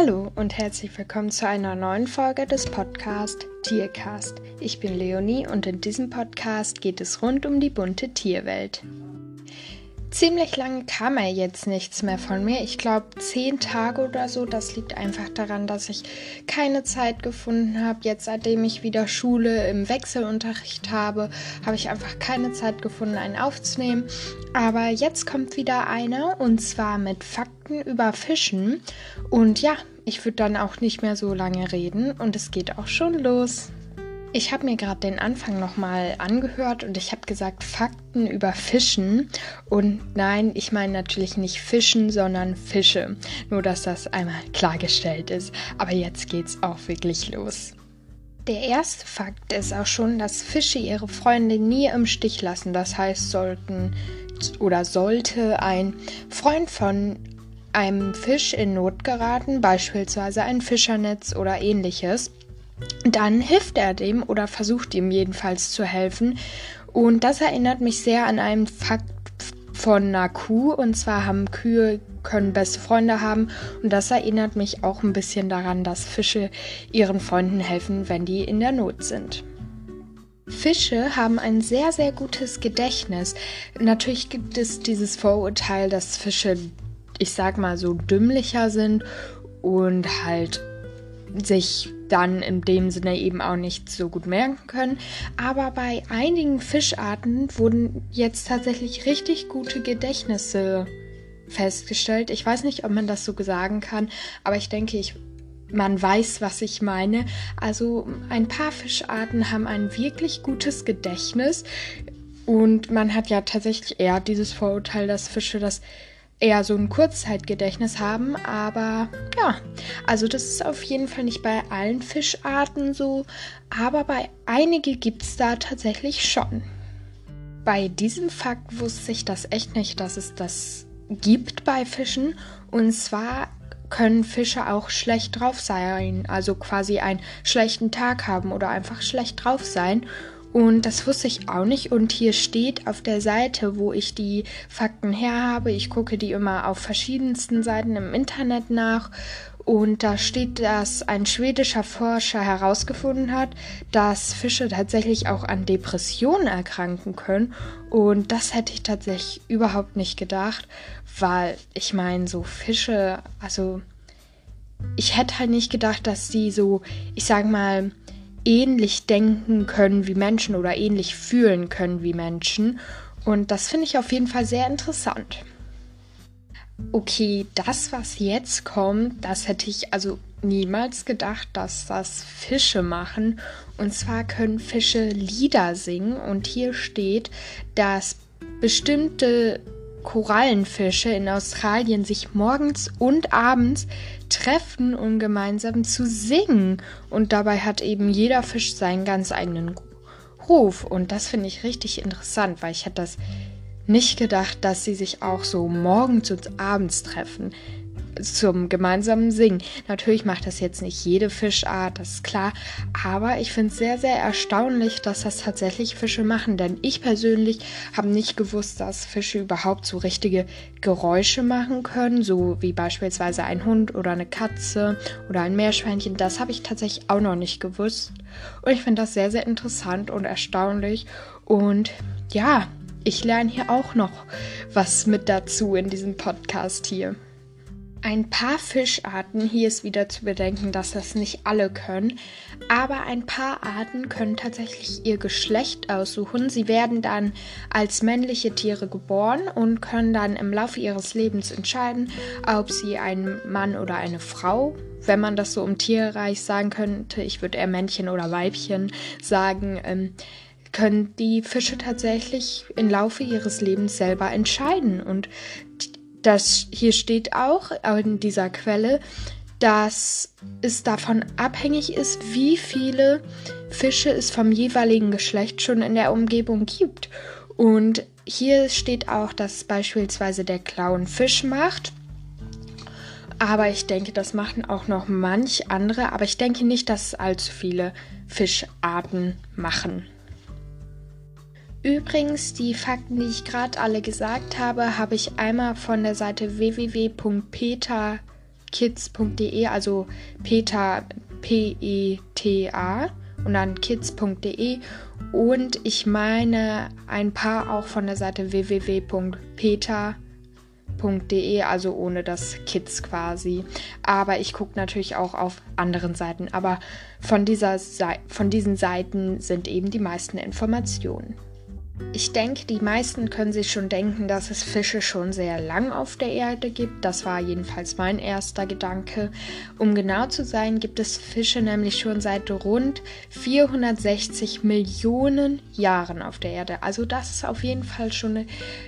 Hallo und herzlich willkommen zu einer neuen Folge des Podcast Tiercast. Ich bin Leonie und in diesem Podcast geht es rund um die bunte Tierwelt. Ziemlich lange kam er jetzt nichts mehr von mir. Ich glaube zehn Tage oder so. Das liegt einfach daran, dass ich keine Zeit gefunden habe. Jetzt, seitdem ich wieder Schule im Wechselunterricht habe, habe ich einfach keine Zeit gefunden, einen aufzunehmen. Aber jetzt kommt wieder einer und zwar mit Fakten über Fischen. Und ja, ich würde dann auch nicht mehr so lange reden und es geht auch schon los. Ich habe mir gerade den Anfang nochmal angehört und ich habe gesagt Fakten über Fischen. Und nein, ich meine natürlich nicht Fischen, sondern Fische. Nur dass das einmal klargestellt ist. Aber jetzt geht's auch wirklich los. Der erste Fakt ist auch schon, dass Fische ihre Freunde nie im Stich lassen. Das heißt, sollten oder sollte ein Freund von einem Fisch in Not geraten, beispielsweise ein Fischernetz oder ähnliches, dann hilft er dem oder versucht ihm jedenfalls zu helfen. Und das erinnert mich sehr an einen Fakt von einer Kuh. Und zwar haben Kühe können beste Freunde haben. Und das erinnert mich auch ein bisschen daran, dass Fische ihren Freunden helfen, wenn die in der Not sind. Fische haben ein sehr, sehr gutes Gedächtnis. Natürlich gibt es dieses Vorurteil, dass Fische, ich sag mal so, dümmlicher sind und halt sich dann in dem Sinne eben auch nicht so gut merken können. Aber bei einigen Fischarten wurden jetzt tatsächlich richtig gute Gedächtnisse festgestellt. Ich weiß nicht, ob man das so sagen kann, aber ich denke, ich, man weiß, was ich meine. Also ein paar Fischarten haben ein wirklich gutes Gedächtnis. Und man hat ja tatsächlich eher dieses Vorurteil, dass Fische das eher so ein Kurzzeitgedächtnis haben, aber ja, also das ist auf jeden Fall nicht bei allen Fischarten so, aber bei einigen gibt es da tatsächlich schon. Bei diesem Fakt wusste ich das echt nicht, dass es das gibt bei Fischen und zwar können Fische auch schlecht drauf sein, also quasi einen schlechten Tag haben oder einfach schlecht drauf sein. Und das wusste ich auch nicht. Und hier steht auf der Seite, wo ich die Fakten her habe, ich gucke die immer auf verschiedensten Seiten im Internet nach. Und da steht, dass ein schwedischer Forscher herausgefunden hat, dass Fische tatsächlich auch an Depressionen erkranken können. Und das hätte ich tatsächlich überhaupt nicht gedacht, weil ich meine, so Fische, also ich hätte halt nicht gedacht, dass die so, ich sag mal, ähnlich denken können wie Menschen oder ähnlich fühlen können wie Menschen. Und das finde ich auf jeden Fall sehr interessant. Okay, das, was jetzt kommt, das hätte ich also niemals gedacht, dass das Fische machen. Und zwar können Fische Lieder singen. Und hier steht, dass bestimmte Korallenfische in Australien sich morgens und abends treffen, um gemeinsam zu singen. Und dabei hat eben jeder Fisch seinen ganz eigenen Ruf. Und das finde ich richtig interessant, weil ich hätte das nicht gedacht, dass sie sich auch so morgens und abends treffen zum gemeinsamen Singen. Natürlich macht das jetzt nicht jede Fischart, das ist klar, aber ich finde es sehr, sehr erstaunlich, dass das tatsächlich Fische machen, denn ich persönlich habe nicht gewusst, dass Fische überhaupt so richtige Geräusche machen können, so wie beispielsweise ein Hund oder eine Katze oder ein Meerschweinchen. Das habe ich tatsächlich auch noch nicht gewusst und ich finde das sehr, sehr interessant und erstaunlich und ja, ich lerne hier auch noch was mit dazu in diesem Podcast hier. Ein paar Fischarten, hier ist wieder zu bedenken, dass das nicht alle können, aber ein paar Arten können tatsächlich ihr Geschlecht aussuchen. Sie werden dann als männliche Tiere geboren und können dann im Laufe ihres Lebens entscheiden, ob sie ein Mann oder eine Frau, wenn man das so im Tierreich sagen könnte, ich würde eher Männchen oder Weibchen sagen, ähm, können die Fische tatsächlich im Laufe ihres Lebens selber entscheiden. Und das hier steht auch in dieser Quelle, dass es davon abhängig ist, wie viele Fische es vom jeweiligen Geschlecht schon in der Umgebung gibt. Und hier steht auch, dass beispielsweise der Clown Fisch macht. Aber ich denke, das machen auch noch manch andere. Aber ich denke nicht, dass allzu viele Fischarten machen. Übrigens, die Fakten, die ich gerade alle gesagt habe, habe ich einmal von der Seite www.peter kids.de, also Peter P-E-T-A und dann kids.de und ich meine ein paar auch von der Seite www.peter.de, also ohne das Kids quasi. Aber ich gucke natürlich auch auf anderen Seiten. Aber von, dieser Seite, von diesen Seiten sind eben die meisten Informationen. Ich denke, die meisten können sich schon denken, dass es Fische schon sehr lang auf der Erde gibt. Das war jedenfalls mein erster Gedanke. Um genau zu sein, gibt es Fische nämlich schon seit rund 460 Millionen Jahren auf der Erde. Also das ist auf jeden Fall schon eine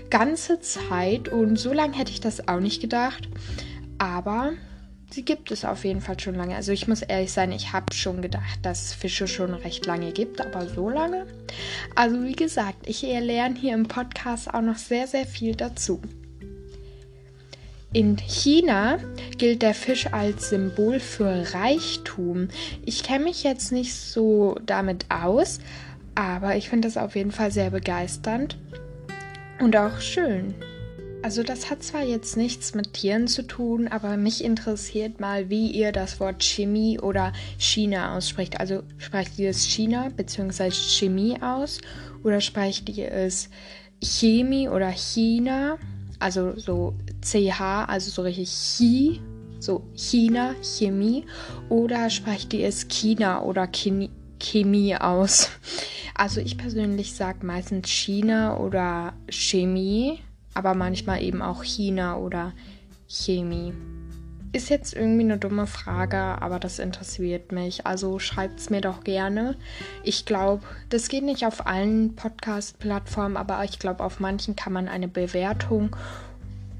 ganze Zeit und so lange hätte ich das auch nicht gedacht. Aber sie gibt es auf jeden Fall schon lange. Also ich muss ehrlich sein, ich habe schon gedacht, dass es Fische schon recht lange gibt, aber so lange. Also wie gesagt, ich lerne hier im Podcast auch noch sehr, sehr viel dazu. In China gilt der Fisch als Symbol für Reichtum. Ich kenne mich jetzt nicht so damit aus, aber ich finde das auf jeden Fall sehr begeisternd und auch schön. Also das hat zwar jetzt nichts mit Tieren zu tun, aber mich interessiert mal, wie ihr das Wort Chemie oder China ausspricht. Also sprecht ihr es China bzw. Chemie aus oder sprecht ihr es Chemie oder China? Also so CH, also so richtig Chi, so China, Chemie. Oder sprecht ihr es China oder Chemie? Chemie aus. Also ich persönlich sage meistens China oder Chemie aber manchmal eben auch China oder Chemie. Ist jetzt irgendwie eine dumme Frage, aber das interessiert mich. Also schreibt es mir doch gerne. Ich glaube, das geht nicht auf allen Podcast-Plattformen, aber ich glaube, auf manchen kann man eine Bewertung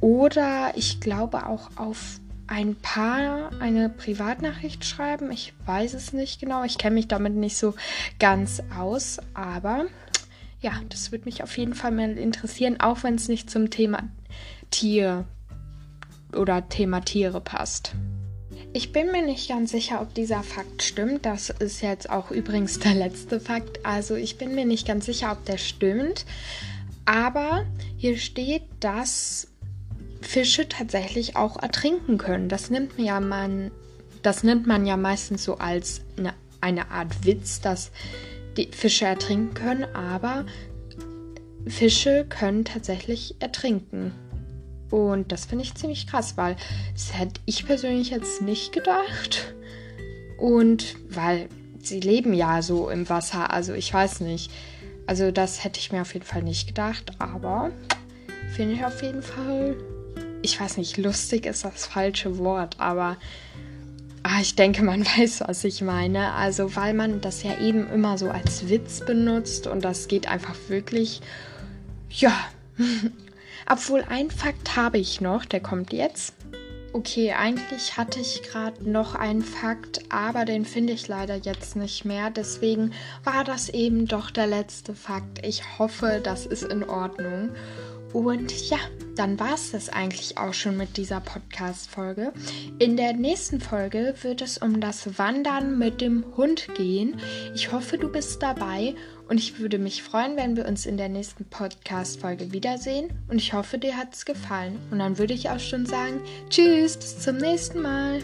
oder ich glaube auch auf ein paar eine Privatnachricht schreiben. Ich weiß es nicht genau. Ich kenne mich damit nicht so ganz aus, aber ja, das würde mich auf jeden Fall mal interessieren, auch wenn es nicht zum Thema Tier oder Thema Tiere passt. Ich bin mir nicht ganz sicher, ob dieser Fakt stimmt. Das ist jetzt auch übrigens der letzte Fakt. Also ich bin mir nicht ganz sicher, ob der stimmt. Aber hier steht, dass Fische tatsächlich auch ertrinken können. Das nimmt man ja man, das nimmt man ja meistens so als eine, eine Art Witz, dass die Fische ertrinken können, aber Fische können tatsächlich ertrinken. Und das finde ich ziemlich krass, weil das hätte ich persönlich jetzt nicht gedacht. Und weil sie leben ja so im Wasser, also ich weiß nicht. Also das hätte ich mir auf jeden Fall nicht gedacht, aber finde ich auf jeden Fall, ich weiß nicht, lustig ist das falsche Wort, aber Ah, ich denke, man weiß, was ich meine. Also, weil man das ja eben immer so als Witz benutzt und das geht einfach wirklich, ja. Obwohl, ein Fakt habe ich noch, der kommt jetzt. Okay, eigentlich hatte ich gerade noch einen Fakt, aber den finde ich leider jetzt nicht mehr. Deswegen war das eben doch der letzte Fakt. Ich hoffe, das ist in Ordnung. Und ja, dann war es das eigentlich auch schon mit dieser Podcast-Folge. In der nächsten Folge wird es um das Wandern mit dem Hund gehen. Ich hoffe, du bist dabei und ich würde mich freuen, wenn wir uns in der nächsten Podcast-Folge wiedersehen. Und ich hoffe, dir hat es gefallen. Und dann würde ich auch schon sagen, tschüss, bis zum nächsten Mal.